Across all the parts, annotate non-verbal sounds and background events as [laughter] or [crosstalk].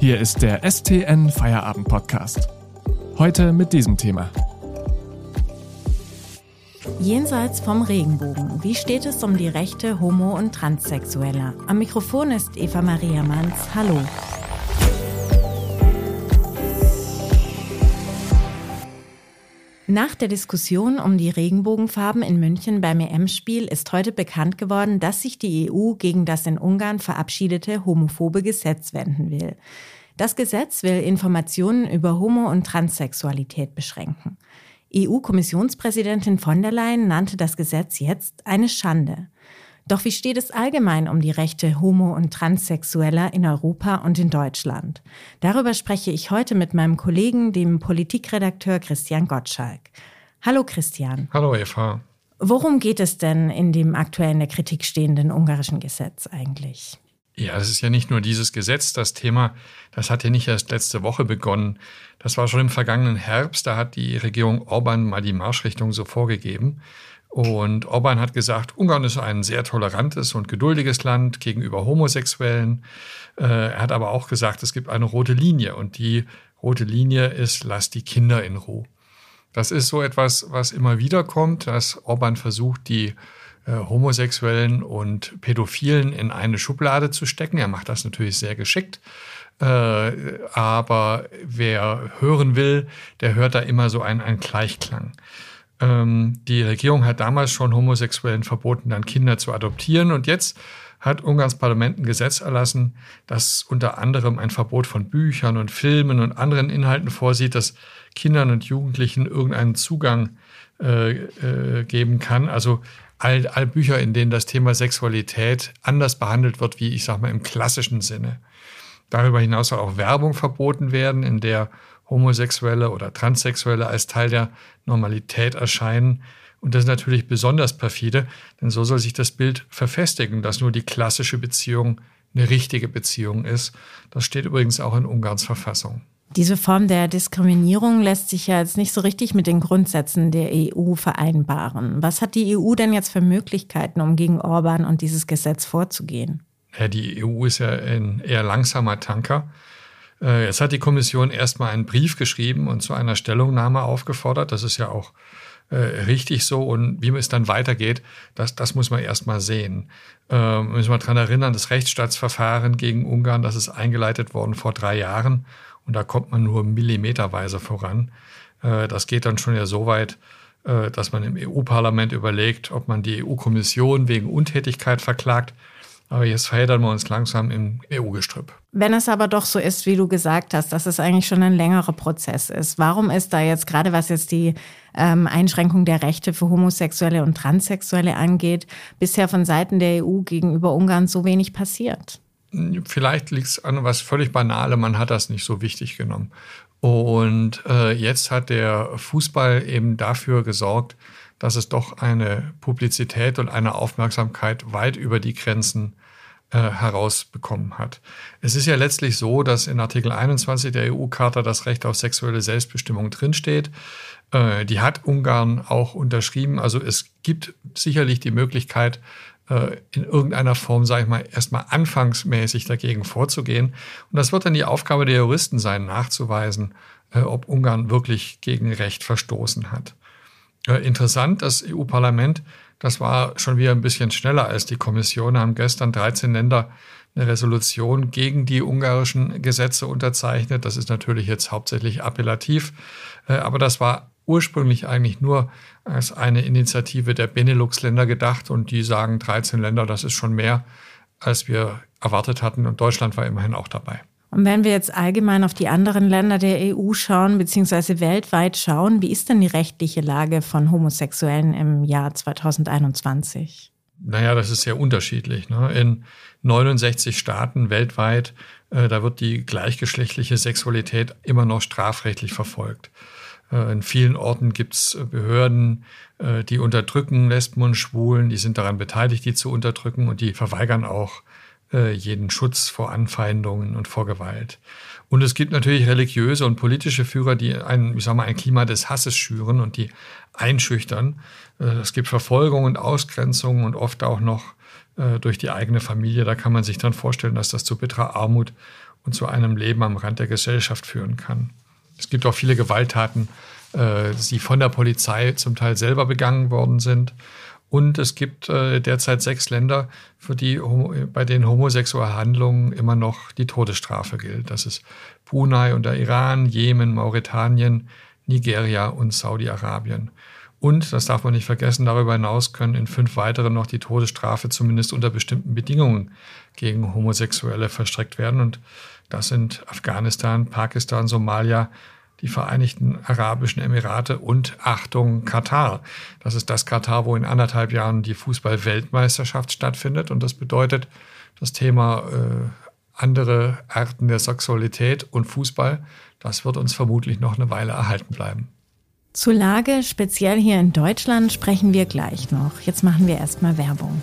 Hier ist der STN Feierabend Podcast. Heute mit diesem Thema. Jenseits vom Regenbogen. Wie steht es um die Rechte Homo- und Transsexueller? Am Mikrofon ist Eva Maria Manns. Hallo. Nach der Diskussion um die Regenbogenfarben in München beim EM-Spiel ist heute bekannt geworden, dass sich die EU gegen das in Ungarn verabschiedete homophobe Gesetz wenden will. Das Gesetz will Informationen über Homo- und Transsexualität beschränken. EU-Kommissionspräsidentin von der Leyen nannte das Gesetz jetzt eine Schande. Doch wie steht es allgemein um die Rechte Homo- und Transsexueller in Europa und in Deutschland? Darüber spreche ich heute mit meinem Kollegen, dem Politikredakteur Christian Gottschalk. Hallo Christian. Hallo Eva. Worum geht es denn in dem aktuell in der Kritik stehenden ungarischen Gesetz eigentlich? Ja, es ist ja nicht nur dieses Gesetz, das Thema, das hat ja nicht erst letzte Woche begonnen. Das war schon im vergangenen Herbst, da hat die Regierung Orban mal die Marschrichtung so vorgegeben. Und Orban hat gesagt, Ungarn ist ein sehr tolerantes und geduldiges Land gegenüber Homosexuellen. Äh, er hat aber auch gesagt, es gibt eine rote Linie und die rote Linie ist, lass die Kinder in Ruhe. Das ist so etwas, was immer wieder kommt, dass Orban versucht, die Homosexuellen und Pädophilen in eine Schublade zu stecken. Er macht das natürlich sehr geschickt. Äh, aber wer hören will, der hört da immer so einen, einen Gleichklang. Ähm, die Regierung hat damals schon Homosexuellen verboten, dann Kinder zu adoptieren. Und jetzt hat Ungarns Parlament ein Gesetz erlassen, das unter anderem ein Verbot von Büchern und Filmen und anderen Inhalten vorsieht, das Kindern und Jugendlichen irgendeinen Zugang äh, äh, geben kann. Also all, all Bücher, in denen das Thema Sexualität anders behandelt wird, wie ich sage mal im klassischen Sinne. Darüber hinaus soll auch Werbung verboten werden, in der Homosexuelle oder Transsexuelle als Teil der Normalität erscheinen. Und das ist natürlich besonders perfide, denn so soll sich das Bild verfestigen, dass nur die klassische Beziehung eine richtige Beziehung ist. Das steht übrigens auch in Ungarns Verfassung. Diese Form der Diskriminierung lässt sich ja jetzt nicht so richtig mit den Grundsätzen der EU vereinbaren. Was hat die EU denn jetzt für Möglichkeiten, um gegen Orban und dieses Gesetz vorzugehen? Ja, die EU ist ja ein eher langsamer Tanker. Äh, jetzt hat die Kommission erstmal einen Brief geschrieben und zu einer Stellungnahme aufgefordert. Das ist ja auch äh, richtig so. Und wie es dann weitergeht, das, das muss man erstmal sehen. Äh, müssen wir daran erinnern, das Rechtsstaatsverfahren gegen Ungarn, das ist eingeleitet worden vor drei Jahren. Und da kommt man nur millimeterweise voran. Äh, das geht dann schon ja so weit, äh, dass man im EU-Parlament überlegt, ob man die EU-Kommission wegen Untätigkeit verklagt. Aber jetzt verheddern wir uns langsam im EU-Gestrüpp. Wenn es aber doch so ist, wie du gesagt hast, dass es eigentlich schon ein längerer Prozess ist, warum ist da jetzt, gerade was jetzt die ähm, Einschränkung der Rechte für Homosexuelle und Transsexuelle angeht, bisher von Seiten der EU gegenüber Ungarn so wenig passiert? Vielleicht liegt es an was völlig Banale, man hat das nicht so wichtig genommen. Und äh, jetzt hat der Fußball eben dafür gesorgt, dass es doch eine Publizität und eine Aufmerksamkeit weit über die Grenzen äh, herausbekommen hat. Es ist ja letztlich so, dass in Artikel 21 der EU-Charta das Recht auf sexuelle Selbstbestimmung drinsteht. Äh, die hat Ungarn auch unterschrieben. Also es gibt sicherlich die Möglichkeit, in irgendeiner Form, sage ich mal, erstmal anfangsmäßig dagegen vorzugehen. Und das wird dann die Aufgabe der Juristen sein, nachzuweisen, äh, ob Ungarn wirklich gegen Recht verstoßen hat. Äh, interessant, das EU-Parlament, das war schon wieder ein bisschen schneller als die Kommission, haben gestern 13 Länder eine Resolution gegen die ungarischen Gesetze unterzeichnet. Das ist natürlich jetzt hauptsächlich appellativ, äh, aber das war ursprünglich eigentlich nur als eine Initiative der Benelux-Länder gedacht und die sagen 13 Länder, das ist schon mehr, als wir erwartet hatten und Deutschland war immerhin auch dabei. Und wenn wir jetzt allgemein auf die anderen Länder der EU schauen, beziehungsweise weltweit schauen, wie ist denn die rechtliche Lage von Homosexuellen im Jahr 2021? Naja, das ist sehr unterschiedlich. Ne? In 69 Staaten weltweit, äh, da wird die gleichgeschlechtliche Sexualität immer noch strafrechtlich verfolgt. Äh, in vielen Orten gibt es Behörden, äh, die unterdrücken Lesben und Schwulen, die sind daran beteiligt, die zu unterdrücken und die verweigern auch äh, jeden Schutz vor Anfeindungen und vor Gewalt. Und es gibt natürlich religiöse und politische Führer, die ein, ich sag mal, ein Klima des Hasses schüren und die einschüchtern. Äh, es gibt Verfolgung und Ausgrenzung und oft auch noch äh, durch die eigene Familie. Da kann man sich dann vorstellen, dass das zu bitterer Armut und zu einem Leben am Rand der Gesellschaft führen kann. Es gibt auch viele Gewalttaten, äh, die von der Polizei zum Teil selber begangen worden sind. Und es gibt äh, derzeit sechs Länder, für die, bei denen homosexuelle Handlungen immer noch die Todesstrafe gilt. Das ist Brunei und der Iran, Jemen, Mauretanien, Nigeria und Saudi-Arabien. Und, das darf man nicht vergessen, darüber hinaus können in fünf weiteren noch die Todesstrafe zumindest unter bestimmten Bedingungen gegen Homosexuelle verstreckt werden. Und das sind Afghanistan, Pakistan, Somalia, die Vereinigten Arabischen Emirate und Achtung Katar. Das ist das Katar, wo in anderthalb Jahren die Fußball-Weltmeisterschaft stattfindet. Und das bedeutet, das Thema äh, andere Arten der Sexualität und Fußball, das wird uns vermutlich noch eine Weile erhalten bleiben. Zur Lage, speziell hier in Deutschland, sprechen wir gleich noch. Jetzt machen wir erstmal Werbung.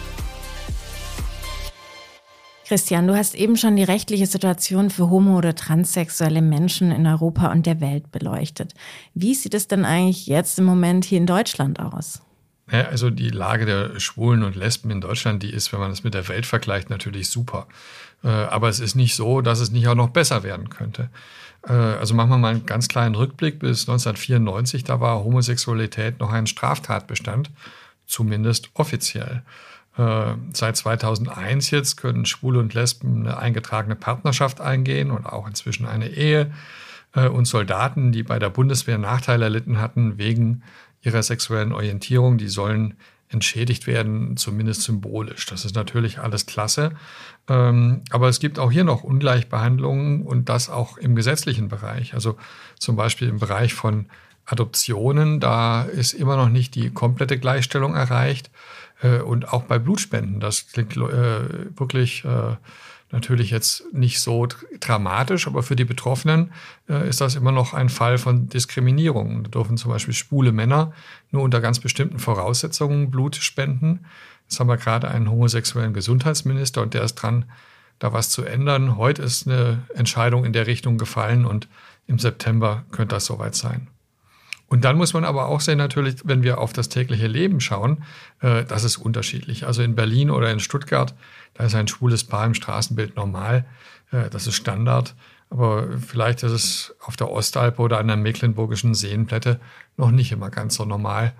Christian, du hast eben schon die rechtliche Situation für homo- oder transsexuelle Menschen in Europa und der Welt beleuchtet. Wie sieht es denn eigentlich jetzt im Moment hier in Deutschland aus? Also die Lage der Schwulen und Lesben in Deutschland, die ist, wenn man das mit der Welt vergleicht, natürlich super. Äh, aber es ist nicht so, dass es nicht auch noch besser werden könnte. Äh, also machen wir mal einen ganz kleinen Rückblick bis 1994, da war Homosexualität noch ein Straftatbestand, zumindest offiziell. Äh, seit 2001 jetzt können Schwule und Lesben eine eingetragene Partnerschaft eingehen und auch inzwischen eine Ehe. Äh, und Soldaten, die bei der Bundeswehr Nachteile erlitten hatten wegen ihrer sexuellen Orientierung, die sollen entschädigt werden, zumindest symbolisch. Das ist natürlich alles klasse. Ähm, aber es gibt auch hier noch Ungleichbehandlungen und das auch im gesetzlichen Bereich. Also zum Beispiel im Bereich von Adoptionen, da ist immer noch nicht die komplette Gleichstellung erreicht. Äh, und auch bei Blutspenden, das klingt äh, wirklich äh, natürlich jetzt nicht so dramatisch, aber für die Betroffenen äh, ist das immer noch ein Fall von Diskriminierung. Da dürfen zum Beispiel schwule Männer nur unter ganz bestimmten Voraussetzungen Blut spenden. Jetzt haben wir gerade einen homosexuellen Gesundheitsminister und der ist dran, da was zu ändern. Heute ist eine Entscheidung in der Richtung gefallen und im September könnte das soweit sein. Und dann muss man aber auch sehen, natürlich, wenn wir auf das tägliche Leben schauen, äh, das ist unterschiedlich. Also in Berlin oder in Stuttgart, da ist ein schwules Paar im Straßenbild normal. Äh, das ist Standard. Aber vielleicht ist es auf der Ostalpe oder an der mecklenburgischen Seenplatte noch nicht immer ganz so normal.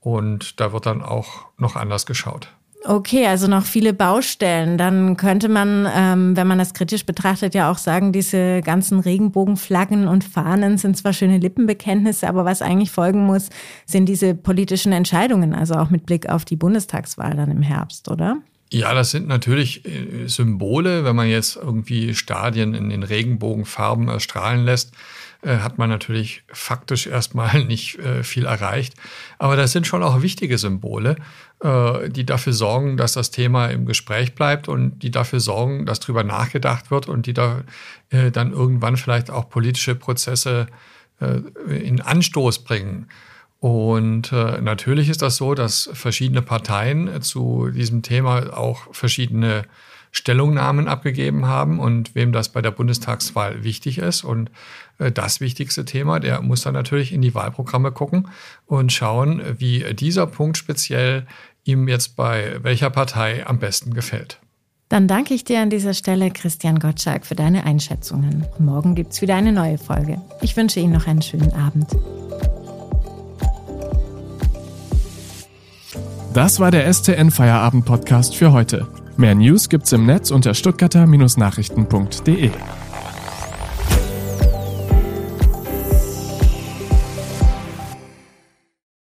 Und da wird dann auch noch anders geschaut. Okay, also noch viele Baustellen. Dann könnte man, ähm, wenn man das kritisch betrachtet, ja auch sagen, diese ganzen Regenbogenflaggen und Fahnen sind zwar schöne Lippenbekenntnisse, aber was eigentlich folgen muss, sind diese politischen Entscheidungen, also auch mit Blick auf die Bundestagswahl dann im Herbst, oder? Ja, das sind natürlich äh, Symbole. Wenn man jetzt irgendwie Stadien in den Regenbogenfarben erstrahlen lässt, äh, hat man natürlich faktisch erstmal [laughs] nicht äh, viel erreicht. Aber das sind schon auch wichtige Symbole, die dafür sorgen, dass das Thema im Gespräch bleibt und die dafür sorgen, dass darüber nachgedacht wird und die da dann irgendwann vielleicht auch politische Prozesse in Anstoß bringen. Und äh, natürlich ist das so, dass verschiedene Parteien äh, zu diesem Thema auch verschiedene Stellungnahmen abgegeben haben und wem das bei der Bundestagswahl wichtig ist. Und äh, das wichtigste Thema, der muss dann natürlich in die Wahlprogramme gucken und schauen, wie dieser Punkt speziell ihm jetzt bei welcher Partei am besten gefällt. Dann danke ich dir an dieser Stelle, Christian Gottschalk, für deine Einschätzungen. Morgen gibt es wieder eine neue Folge. Ich wünsche Ihnen noch einen schönen Abend. Das war der STN Feierabend Podcast für heute. Mehr News gibt's im Netz unter stuttgarter-nachrichten.de.